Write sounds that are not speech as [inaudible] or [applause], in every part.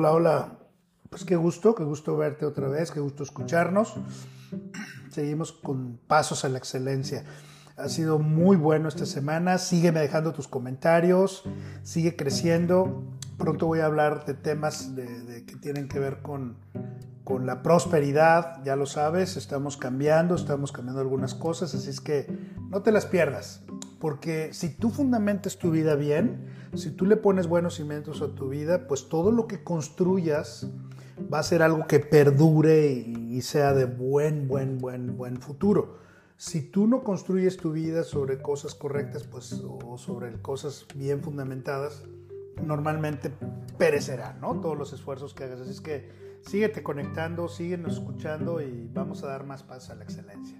Hola, hola. Pues qué gusto, qué gusto verte otra vez, qué gusto escucharnos. Seguimos con pasos a la excelencia. Ha sido muy bueno esta semana. Sígueme dejando tus comentarios. Sigue creciendo. Pronto voy a hablar de temas que tienen que ver con, con la prosperidad. Ya lo sabes, estamos cambiando, estamos cambiando algunas cosas. Así es que no te las pierdas. Porque si tú fundamentas tu vida bien, si tú le pones buenos cimientos a tu vida, pues todo lo que construyas va a ser algo que perdure y sea de buen, buen, buen, buen futuro. Si tú no construyes tu vida sobre cosas correctas, pues, o sobre cosas bien fundamentadas, normalmente perecerá, ¿no? Todos los esfuerzos que hagas. Así es que síguete conectando, síguenos escuchando y vamos a dar más pasos a la excelencia.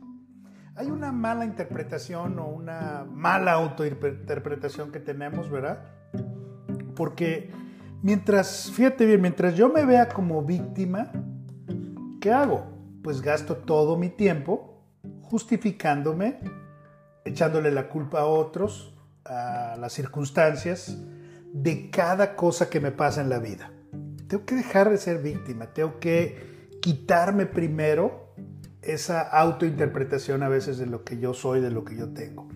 Hay una mala interpretación o una mala autointerpretación que tenemos, ¿verdad? Porque mientras, fíjate bien, mientras yo me vea como víctima, ¿qué hago? Pues gasto todo mi tiempo justificándome, echándole la culpa a otros, a las circunstancias, de cada cosa que me pasa en la vida. Tengo que dejar de ser víctima, tengo que quitarme primero esa autointerpretación a veces de lo que yo soy, de lo que yo tengo.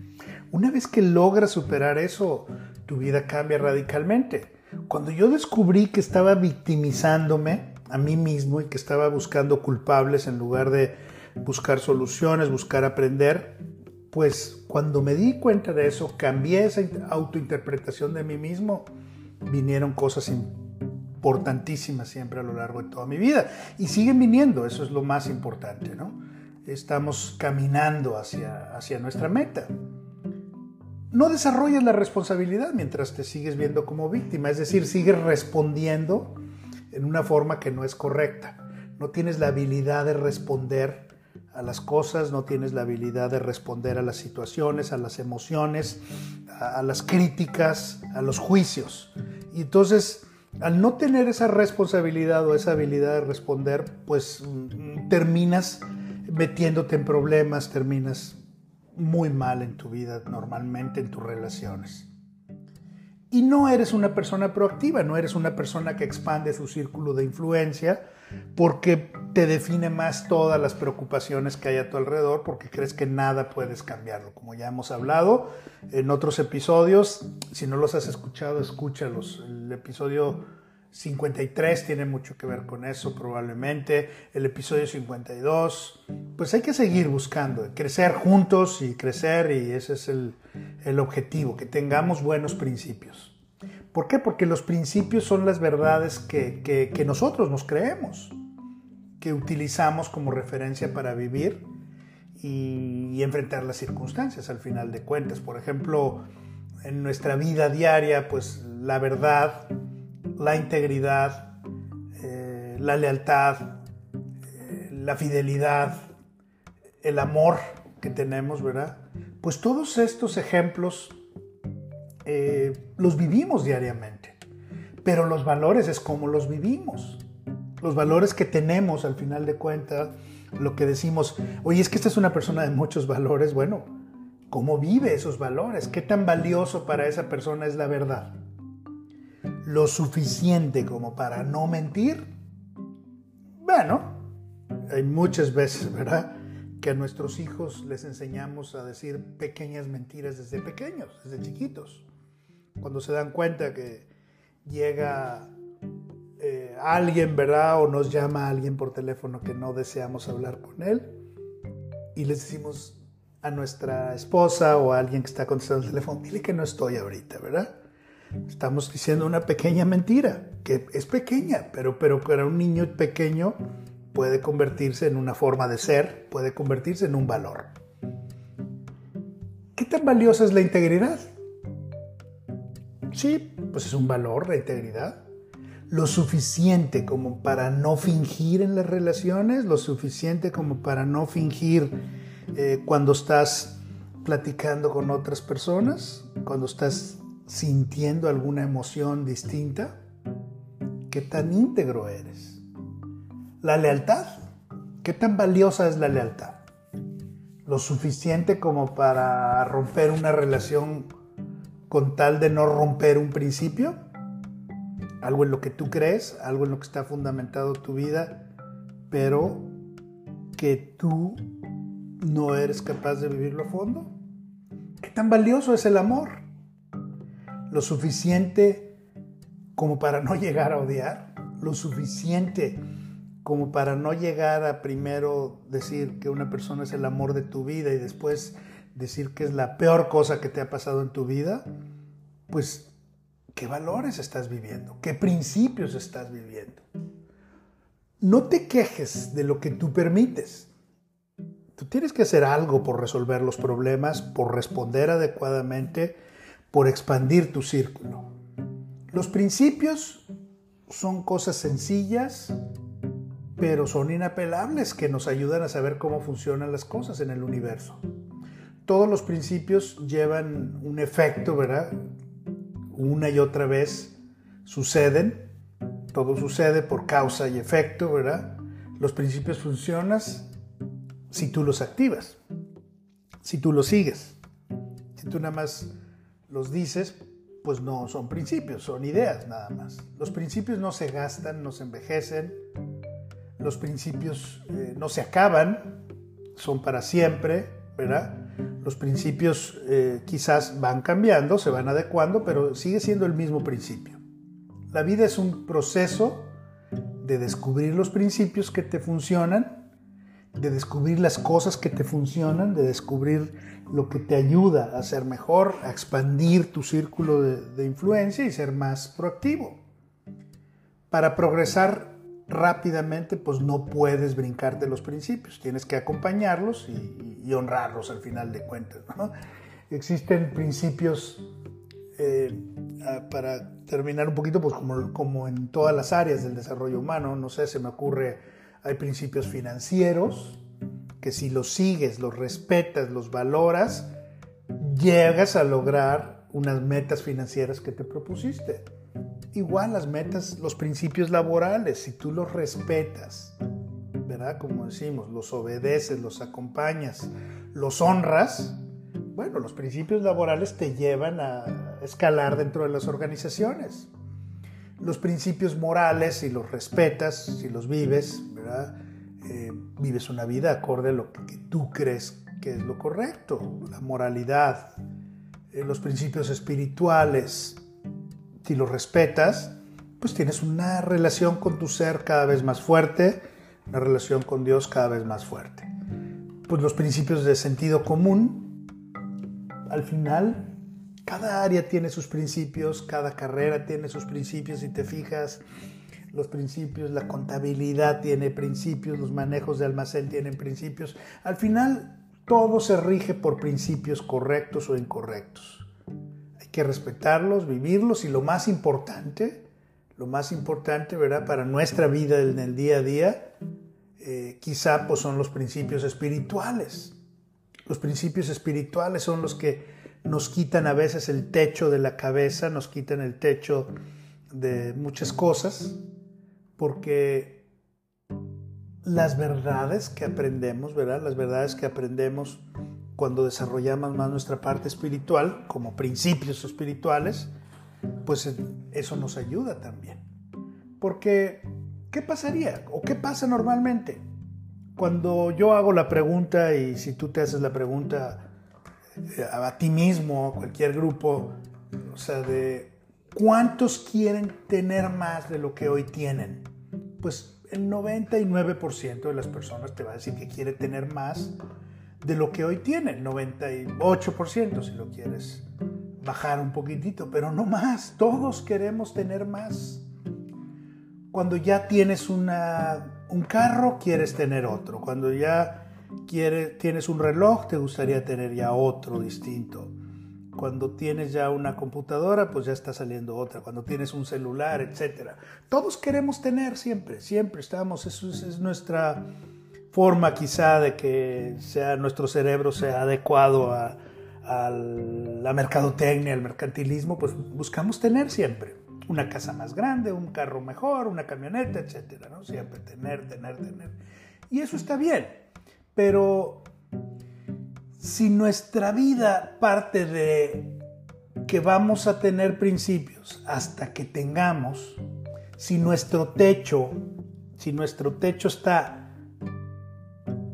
Una vez que logras superar eso, tu vida cambia radicalmente. Cuando yo descubrí que estaba victimizándome a mí mismo y que estaba buscando culpables en lugar de buscar soluciones, buscar aprender, pues cuando me di cuenta de eso, cambié esa autointerpretación de mí mismo, vinieron cosas importantísimas siempre a lo largo de toda mi vida. Y siguen viniendo, eso es lo más importante, ¿no? Estamos caminando hacia, hacia nuestra meta. No desarrollas la responsabilidad mientras te sigues viendo como víctima, es decir, sigues respondiendo en una forma que no es correcta. No tienes la habilidad de responder a las cosas, no tienes la habilidad de responder a las situaciones, a las emociones, a, las críticas, a los juicios. Y entonces, al no tener esa responsabilidad o esa habilidad de responder, pues mm, terminas metiéndote en problemas, terminas muy mal en tu vida, normalmente en tus relaciones. Y no eres una persona proactiva, no eres una persona que expande su círculo de influencia, porque te define más todas las preocupaciones que hay a tu alrededor, porque crees que nada puedes cambiarlo. Como ya hemos hablado en otros episodios, si no los has escuchado, escúchalos. El episodio 53 tiene mucho que ver con eso probablemente, el episodio 52, pues hay que seguir buscando, crecer juntos y crecer y ese es el, objetivo, que tengamos buenos principios. ¿Por qué? Porque los principios son las verdades que, nosotros nos creemos, que utilizamos como referencia para vivir y, enfrentar las circunstancias al final de cuentas. Por ejemplo, en nuestra vida diaria, pues la verdad, la integridad, eh, la lealtad, eh, la fidelidad, el amor que tenemos, ¿verdad? Pues todos estos ejemplos eh, los vivimos diariamente, pero los valores es como los vivimos. Los valores que tenemos al final de cuentas, lo que decimos, oye, es que esta es una persona de muchos valores, bueno, ¿cómo vive esos valores? ¿Qué tan valioso para esa persona es la verdad? Lo suficiente como para no mentir. Bueno, hay muchas veces, ¿verdad? Que a nuestros hijos les enseñamos a decir pequeñas mentiras desde pequeños, desde chiquitos cuando se dan cuenta que llega eh, alguien, ¿verdad? O nos llama alguien por teléfono que no deseamos hablar con él y les decimos a nuestra esposa o a alguien que está contestando el teléfono, dile que no estoy ahorita, ¿verdad? Estamos diciendo una pequeña mentira, que es pequeña, pero, pero para un niño pequeño puede convertirse en una forma de ser, puede convertirse en un valor. ¿Qué tan valiosa es la integridad? Sí, pues es un valor la integridad. Lo suficiente como para no fingir en las relaciones, lo suficiente como para no fingir eh, cuando estás platicando con otras personas, cuando estás sintiendo alguna emoción distinta. ¿Qué tan íntegro eres? La lealtad. ¿Qué tan valiosa es la lealtad? Lo suficiente como para romper una relación con tal de no romper un principio, algo en lo que tú crees, algo en lo que está fundamentado tu vida, pero que tú no eres capaz de vivirlo a fondo. ¿Qué tan valioso es el amor? Lo suficiente como para no llegar a odiar, lo suficiente como para no llegar a primero decir que una persona es el amor de tu vida y después decir que es la peor cosa que te ha pasado en tu vida, pues, ¿qué valores estás viviendo? ¿Qué principios estás viviendo? No te quejes de lo que tú permites. Tú tienes que hacer algo por resolver los problemas, por responder adecuadamente, por expandir tu círculo. Los principios son cosas sencillas, pero son inapelables que nos ayudan a saber cómo funcionan las cosas en el universo todos los principios llevan un efecto, ¿verdad? Una y otra vez suceden, todo sucede por causa y efecto, ¿verdad? Los principios funcionan si tú los activas, si tú los sigues. Si tú nada más los dices, pues no son principios, son ideas nada más. Los principios no se gastan, no se envejecen, los principios eh, no se acaban, son para siempre, ¿verdad? Los principios eh, quizás van cambiando, se van adecuando, pero sigue siendo el mismo principio. La vida es un proceso de descubrir los principios que te funcionan, de descubrir las cosas que te funcionan, de descubrir lo que te ayuda a ser mejor, a expandir tu círculo de, de influencia y ser más proactivo. Para progresar rápidamente, pues no puedes brincarte los principios, tienes que acompañarlos y, honrarlos al final de cuentas. Existen principios, eh, para terminar un poquito, pues como, como en todas las áreas del desarrollo humano, no sé, se me ocurre, hay principios financieros, que si los sigues, los respetas, los valoras, llegas a lograr unas metas financieras que te propusiste igual las metas, los principios laborales, si tú los respetas, ¿verdad? Como decimos, los obedeces, los acompañas, los honras, bueno, los principios laborales te llevan a escalar dentro de las organizaciones. Los principios morales, si los respetas, si los vives, ¿verdad? Eh, vives una vida acorde a lo que tú crees que es lo correcto, la moralidad, eh, los principios espirituales, si lo respetas, pues tienes una relación con tu ser cada vez más fuerte, una relación con Dios cada vez más fuerte. Pues los principios de sentido común, al final, cada área tiene sus principios, cada carrera tiene sus principios, si te fijas, los principios, la contabilidad tiene principios, los manejos de almacén tienen principios. Al final, todo se rige por principios correctos o incorrectos que respetarlos, vivirlos y lo más importante, lo más importante, ¿verdad? Para nuestra vida en el día a día, eh, quizá pues son los principios espirituales. Los principios espirituales son los que nos quitan a veces el techo de la cabeza, nos quitan el techo de muchas cosas, porque las verdades que aprendemos, ¿verdad? Las verdades que aprendemos cuando desarrollamos más nuestra parte espiritual, como principios espirituales, pues eso nos ayuda también. Porque, ¿qué pasaría? ¿O qué pasa normalmente? Cuando yo hago la pregunta y si tú te haces la pregunta eh, a ti mismo, a cualquier grupo, o sea, de cuántos quieren tener más de lo que hoy tienen, pues el 99% de las personas te va a decir que quiere tener más de lo que hoy tiene, 98% si lo quieres bajar un poquitito, pero no más, todos queremos tener más. Cuando ya tienes un carro, quieres tener otro. Cuando ya tienes un reloj, te gustaría tener ya otro distinto. Cuando tienes ya una computadora, pues ya está saliendo otra. Cuando tienes un celular, etc. Todos queremos tener siempre, siempre estamos. Eso es, nuestra forma quizá de que sea nuestro cerebro sea adecuado a, a la mercadotecnia, al mercantilismo, pues buscamos tener siempre una casa más grande, un carro mejor, una camioneta, etcétera, ¿no? Siempre tener, tener, tener. Y eso está bien, pero si nuestra vida parte de que vamos a tener principios hasta que tengamos, si nuestro techo, si nuestro techo está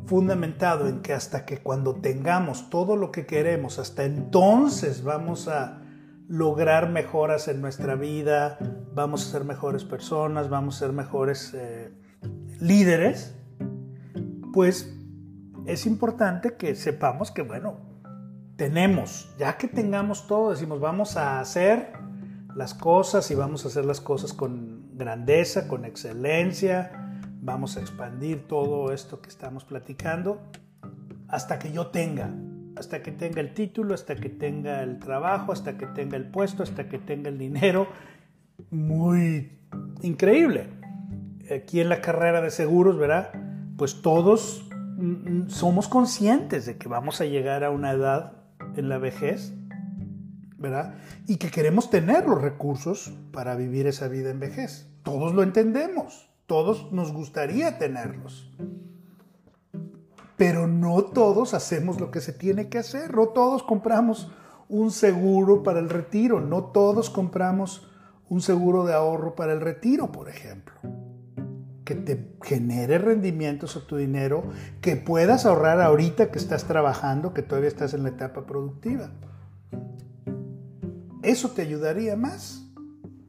fundamentado en que hasta que cuando tengamos todo lo que queremos, hasta entonces vamos a lograr mejoras en nuestra vida, vamos a ser mejores personas, vamos a ser mejores eh, líderes, pues es importante que sepamos que, bueno, tenemos, ya que tengamos todo, decimos, vamos a hacer las cosas y vamos a hacer las cosas con grandeza, con excelencia, vamos a expandir todo esto que estamos platicando hasta que yo tenga, hasta que tenga el título, hasta que tenga el trabajo, hasta que tenga el puesto, hasta que tenga el dinero. Muy increíble. Aquí en la carrera de seguros, ¿verdad? Pues todos Mm, somos conscientes de que vamos a llegar a una edad en la vejez, ¿verdad? Y que queremos tener los recursos para vivir esa vida en vejez. Todos lo entendemos, todos nos gustaría tenerlos. Pero no todos hacemos lo que se tiene que hacer, no todos compramos un seguro para el retiro, no todos compramos un seguro de ahorro para el retiro, por ejemplo que te genere rendimientos a tu dinero, que puedas ahorrar ahorita que estás trabajando, que todavía estás en la etapa productiva. Eso te ayudaría más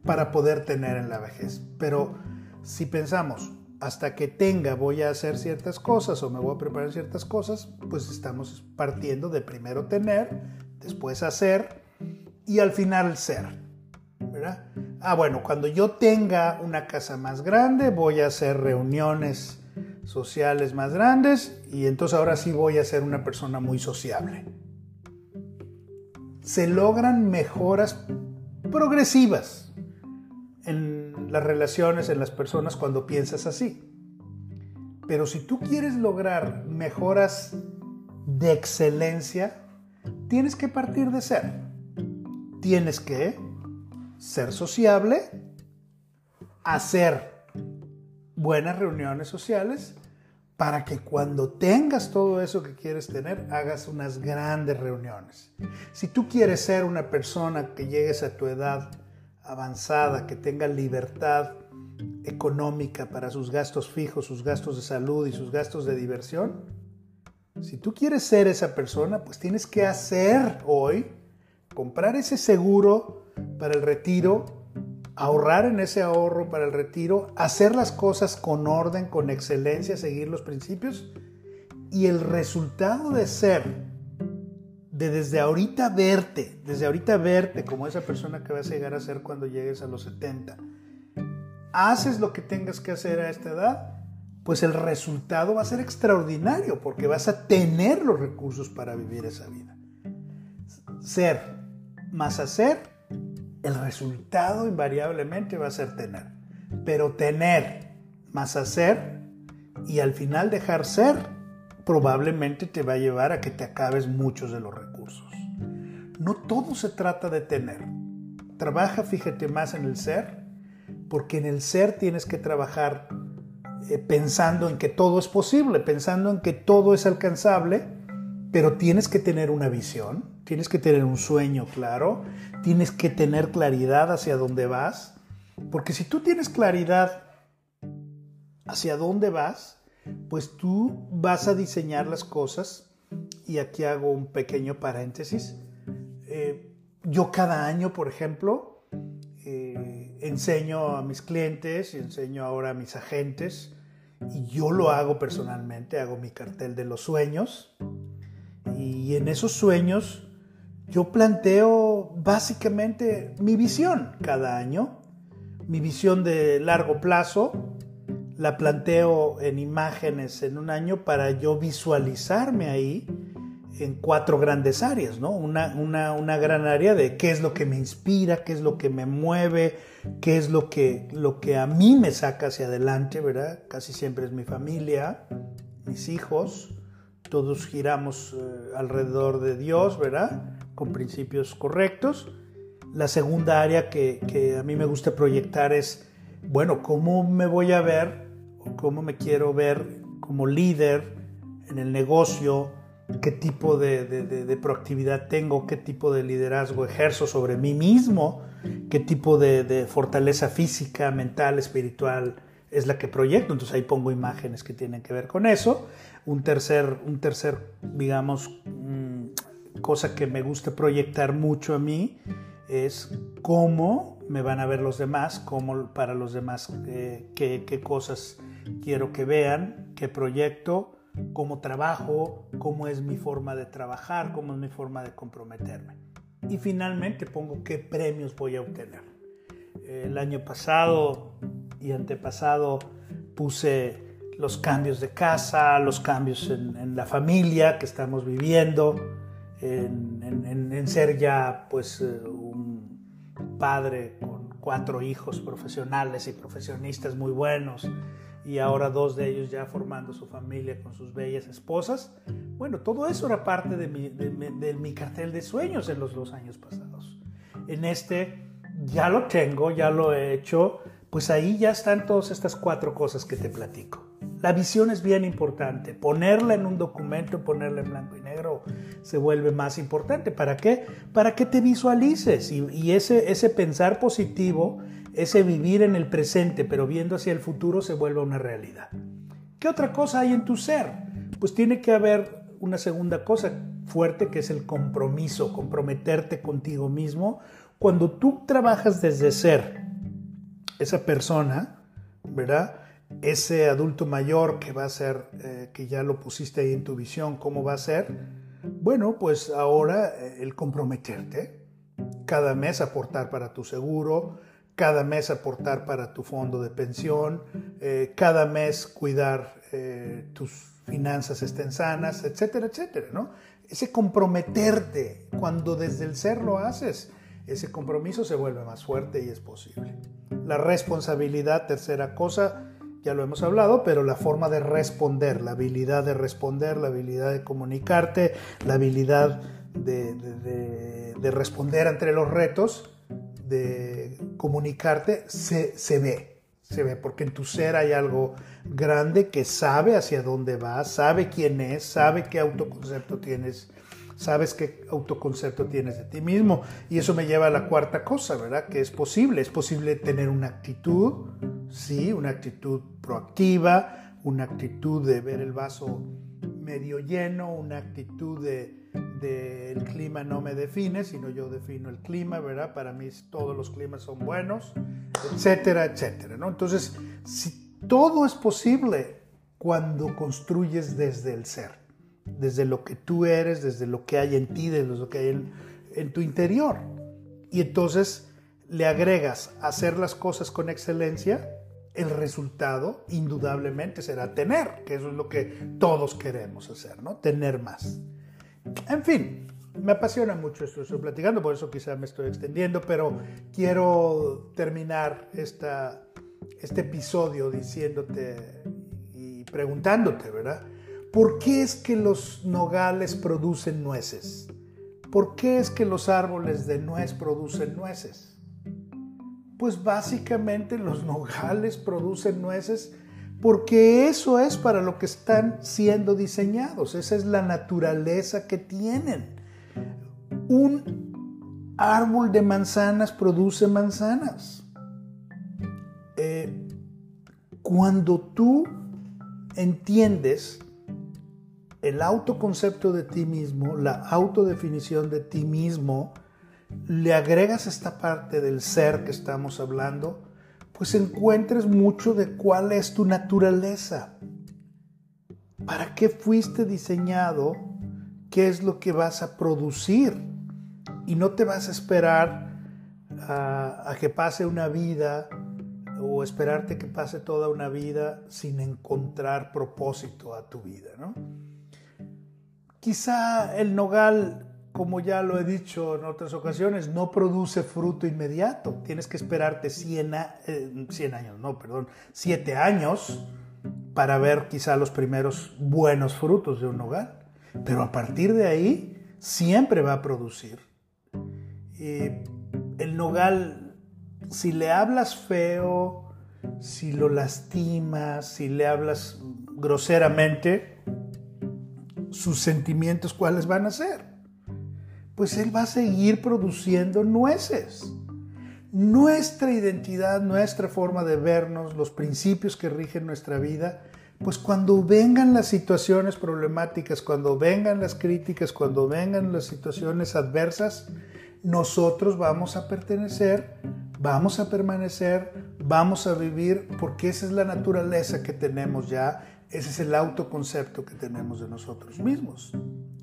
para poder tener en la vejez. Pero si pensamos, hasta que tenga voy a hacer ciertas cosas o me voy a preparar ciertas cosas, pues estamos partiendo de primero tener, después hacer y al final ser. ¿verdad? ah, bueno, cuando yo tenga una casa más grande, voy a hacer reuniones sociales más grandes y entonces ahora sí voy a ser una persona muy sociable. Se logran mejoras progresivas en las relaciones, en las personas cuando piensas así. Pero si tú quieres lograr mejoras de excelencia, tienes que partir de ser. Tienes que ser sociable, hacer buenas reuniones sociales para que cuando tengas todo eso que quieres tener, hagas unas grandes reuniones. Si tú quieres ser una persona que llegues a tu edad avanzada, que tenga libertad económica para sus gastos fijos, sus gastos de salud y sus gastos de diversión, si tú quieres ser esa persona, pues tienes que hacer hoy, comprar ese seguro para el retiro, ahorrar en ese ahorro para el retiro, hacer las cosas con orden, con excelencia, seguir los principios y el resultado de ser, de desde ahorita verte, desde ahorita verte como esa persona que vas a llegar a ser cuando llegues a los 70, haces lo que tengas que hacer a esta edad, pues el resultado va a ser extraordinario porque vas a tener los recursos para vivir esa vida. Ser más hacer el resultado invariablemente va a ser tener. Pero tener más hacer y al final dejar ser probablemente te va a llevar a que te acabes muchos de los recursos. No todo se trata de tener. Trabaja, fíjate más en el ser, porque en el ser tienes que trabajar eh, pensando en que todo es posible, pensando en que todo es alcanzable, pero tienes que tener una visión, tienes que tener un sueño claro, tienes que tener claridad hacia dónde vas, porque si tú tienes claridad hacia dónde vas, pues tú vas a diseñar las cosas, y aquí hago un pequeño paréntesis, eh, yo cada año, por ejemplo, eh, enseño a mis clientes y enseño ahora a mis agentes, y yo lo hago personalmente, hago mi cartel de los sueños, y en esos sueños yo planteo básicamente mi visión cada año, mi visión de largo plazo, la planteo en imágenes en un año para yo visualizarme ahí en cuatro grandes áreas, ¿no? Una, una, gran área de qué es lo que me inspira, qué es lo que me mueve, qué es lo que, lo que a mí me saca hacia adelante, ¿verdad? Casi siempre es mi familia, mis hijos, todos giramos eh, alrededor de Dios, ¿verdad? Con principios correctos. La segunda área que, que a mí me gusta proyectar es, bueno, ¿cómo me voy a ver cómo me quiero ver como líder en el negocio? qué tipo de, proactividad tengo, qué tipo de liderazgo ejerzo sobre mí mismo, qué tipo de, fortaleza física, mental, espiritual es la que proyecto. Entonces ahí pongo imágenes que tienen que ver con eso. Un tercer, un tercer digamos, mm, cosa que me gusta proyectar mucho a mí es cómo me van a ver los demás, cómo para los demás, eh, qué cosas quiero que vean, qué proyecto cómo trabajo, cómo es mi forma de trabajar, cómo es mi forma de comprometerme. Y finalmente pongo qué premios voy a obtener. El año pasado y antepasado puse los cambios de casa, los cambios en, la familia que estamos viviendo, en, en ser ya pues eh, un padre con cuatro hijos profesionales y profesionistas muy buenos, y ahora dos de ellos ya formando su familia con sus bellas esposas. Bueno, todo eso era parte de mi, de, mi cartel de sueños en los dos años pasados. En este ya lo tengo, ya lo he hecho, pues ahí ya están todas estas cuatro cosas que te platico. La visión es bien importante. Ponerla en un documento, ponerla en blanco y negro, se vuelve más importante. ¿Para qué? Para que te visualices y, y ese, ese pensar positivo ese vivir en el presente pero viendo hacia el futuro se vuelve una realidad. ¿Qué otra cosa hay en tu ser? Pues tiene que haber una segunda cosa fuerte que es el compromiso, comprometerte contigo mismo. Cuando tú trabajas desde ser esa persona, ¿verdad? Ese adulto mayor que va a ser, eh, que ya lo pusiste ahí en tu visión, ¿cómo va a ser? Bueno, pues ahora eh, el comprometerte, cada mes aportar para tu seguro, cada mes aportar para tu fondo de pensión, eh, cada mes cuidar eh, tus finanzas estén sanas, etcétera, etcétera, ¿no? Ese comprometerte, cuando desde el ser lo haces, ese compromiso se vuelve más fuerte y es posible. La responsabilidad, tercera cosa, ya lo hemos hablado, pero la forma de responder, la habilidad de responder, la habilidad de comunicarte, la habilidad de, de responder entre los retos, de comunicarte se, se, ve, se ve, porque en tu ser hay algo grande que sabe hacia dónde va, sabe quién es, sabe qué autoconcepto tienes, sabes qué autoconcepto tienes de ti mismo. Y eso me lleva a la cuarta cosa, ¿verdad? Que es posible, es posible tener una actitud, sí, una actitud proactiva, una actitud de ver el vaso medio lleno, una actitud de el clima no me define, sino yo defino el clima, ¿verdad? Para mí todos los climas son buenos, etcétera, etcétera, ¿no? Entonces, si todo es posible cuando construyes desde el ser, desde lo que tú eres, desde lo que hay en ti, desde lo que hay en, en tu interior. Y entonces le agregas hacer las cosas con excelencia, el resultado indudablemente será tener, que eso es lo que todos queremos hacer, ¿no? Tener más. En fin, me apasiona mucho esto estoy platicando, por eso quizá me estoy extendiendo, pero quiero terminar esta, este episodio diciéndote y preguntándote, ¿verdad? ¿Por qué es que los nogales producen nueces? ¿Por qué es que los árboles de nuez producen nueces? Pues básicamente los nogales producen nueces porque eso es para lo que están siendo diseñados, esa es la naturaleza que tienen. Un árbol de manzanas produce manzanas. Eh, cuando tú entiendes el autoconcepto de ti mismo, la autodefinición de ti mismo, le agregas esta parte del ser que estamos hablando, pues encuentres mucho de cuál es tu naturaleza. ¿Para qué fuiste diseñado? ¿Qué es lo que vas a producir? Y no te vas a esperar a, que pase una vida o esperarte que pase toda una vida sin encontrar propósito a tu vida, ¿no? quizá el nogal, como ya lo he dicho en otras ocasiones, no produce fruto inmediato. Tienes que esperarte 100, eh, años, no, perdón, 7 años para ver quizá los primeros buenos frutos de un nogal. Pero a partir de ahí siempre va a producir. Y el nogal, si le hablas feo, si lo lastimas, si le hablas groseramente, sus sentimientos cuáles van a ser. Pues él va a seguir produciendo nueces. Nuestra identidad, nuestra forma de vernos, los principios que rigen nuestra vida, pues cuando vengan las situaciones problemáticas, cuando vengan las críticas, cuando vengan las situaciones adversas, nosotros vamos a pertenecer, vamos a permanecer, vamos a vivir, porque esa es la naturaleza que tenemos ya, ese es el autoconcepto que tenemos de nosotros mismos.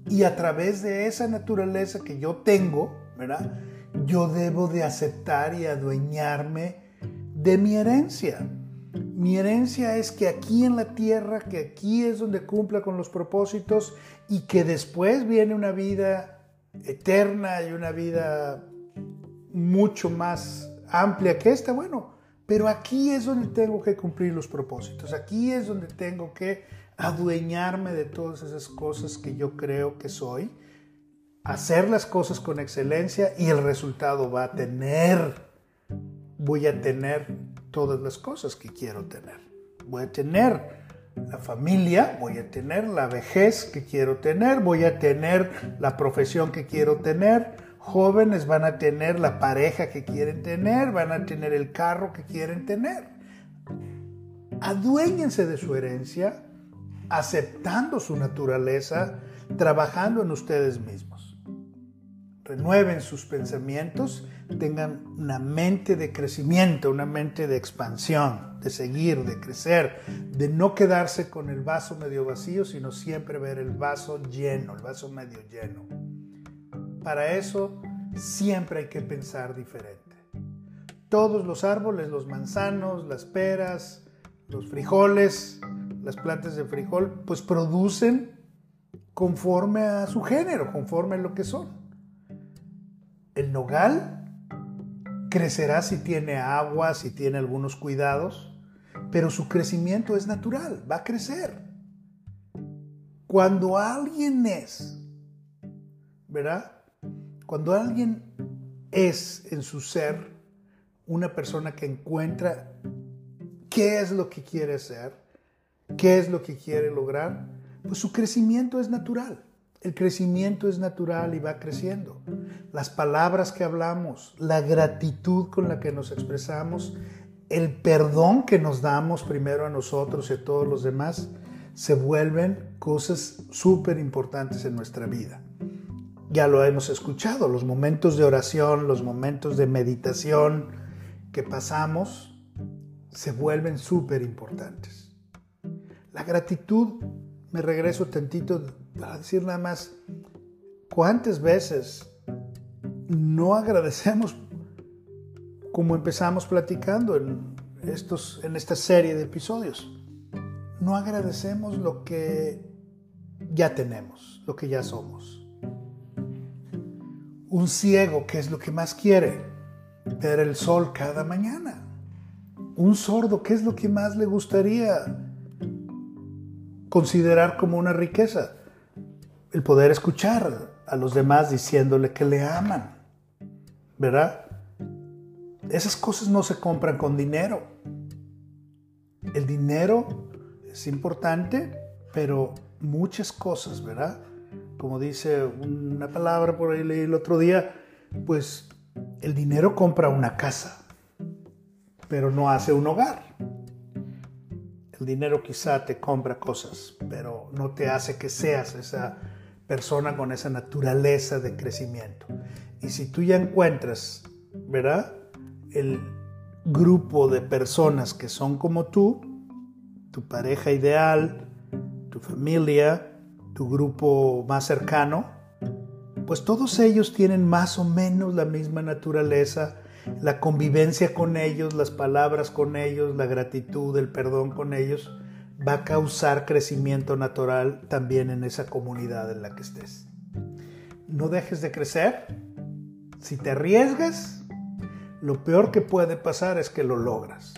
Y a través de esa naturaleza que yo tengo, ¿verdad? Yo debo de aceptar y adueñarme de mi herencia. Mi herencia es que aquí en la tierra, que aquí es donde cumpla con los propósitos y que después viene una vida eterna y una vida mucho más amplia que esta, bueno, pero aquí es donde tengo que cumplir los propósitos, aquí es donde tengo que adueñarme de todas esas cosas que yo creo que soy, hacer las cosas con excelencia y el resultado va a tener, voy a tener todas las cosas que quiero tener. Voy a tener la familia, voy a tener la vejez que quiero tener, voy a tener la profesión que quiero tener, jóvenes van a tener la pareja que quieren tener, van a tener el carro que quieren tener. Aduéñense de su herencia, aceptando su naturaleza, trabajando en ustedes mismos. Renueven sus pensamientos, tengan una mente de crecimiento, una mente de expansión de seguir, de crecer, de no quedarse con el vaso medio vacío, sino siempre ver el vaso lleno, el vaso medio lleno. Para eso siempre hay que pensar diferente. Todos los árboles, los manzanos, las peras, los frijoles, las plantas de frijol, pues producen conforme a su género, conforme a lo que son. El nogal crecerá si tiene agua, si tiene algunos cuidados, pero su crecimiento es natural, va a crecer. Cuando alguien es, ¿verdad? Cuando alguien es en su ser una persona que encuentra qué es lo que quiere ser, qué es lo que quiere lograr, pues su crecimiento es natural. El crecimiento es natural y va creciendo. Las palabras que hablamos, la gratitud con la que nos expresamos el perdón que nos damos primero a nosotros y a todos los demás se vuelven cosas súper importantes en nuestra vida. Ya lo hemos escuchado, los momentos de oración, los momentos de meditación que pasamos se vuelven súper importantes. La gratitud, me regreso tantito para decir nada más, ¿cuántas veces no agradecemos como empezamos platicando en, estos, en esta serie de episodios. No agradecemos lo que ya tenemos, lo que ya somos. Un ciego, ¿qué es lo que más quiere? Ver el sol cada mañana. Un sordo, ¿qué es lo que más le gustaría considerar como una riqueza? El poder escuchar a los demás diciéndole que le aman, ¿verdad? Esas cosas no se compran con dinero. El dinero es importante, pero muchas cosas, ¿verdad? Como dice una palabra por ahí el otro día, pues el dinero compra una casa, pero no hace un hogar. El dinero quizá te compra cosas, pero no te hace que seas esa persona con esa naturaleza de crecimiento. Y si tú ya encuentras, ¿verdad? el grupo de personas que son como tú, tu pareja ideal, tu familia, tu grupo más cercano, pues todos ellos tienen más o menos la misma naturaleza, la convivencia con ellos, las palabras con ellos, la gratitud, el perdón con ellos, va a causar crecimiento natural también en esa comunidad en la que estés. No dejes de crecer. Si te arriesgas, lo peor que puede pasar es que lo logras.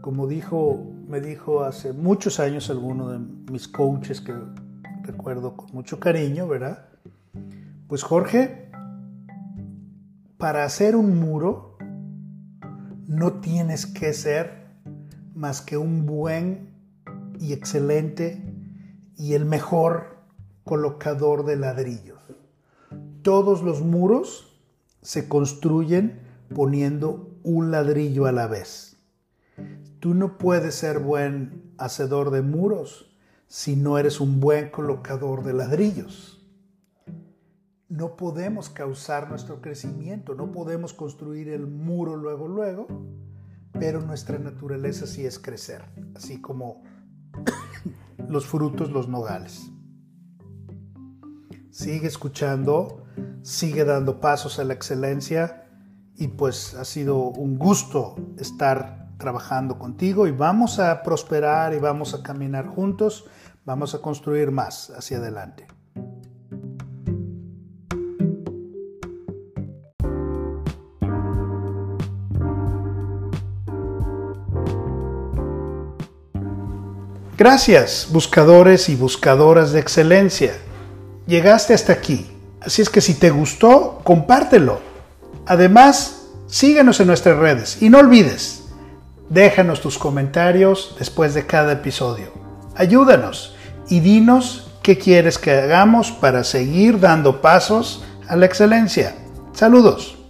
Como dijo, me dijo hace muchos años alguno de mis coaches que recuerdo con mucho cariño, ¿verdad? Pues Jorge, para hacer un muro no tienes que ser más que un buen y excelente y el mejor colocador de ladrillos. Todos los muros se construyen poniendo un ladrillo a la vez. Tú no puedes ser buen hacedor de muros si no eres un buen colocador de ladrillos. No podemos causar nuestro crecimiento, no podemos construir el muro luego, luego, pero nuestra naturaleza sí es crecer, así como [coughs] los frutos, los nogales. Sigue escuchando, sigue dando pasos a la excelencia y pues ha sido un gusto estar trabajando contigo y vamos a prosperar y vamos a caminar juntos, vamos a construir más hacia adelante. Gracias, buscadores y buscadoras de excelencia. Llegaste hasta aquí, así es que si te gustó, compártelo. Además, síguenos en nuestras redes y no olvides, déjanos tus comentarios después de cada episodio. Ayúdanos y dinos qué quieres que hagamos para seguir dando pasos a la excelencia. Saludos.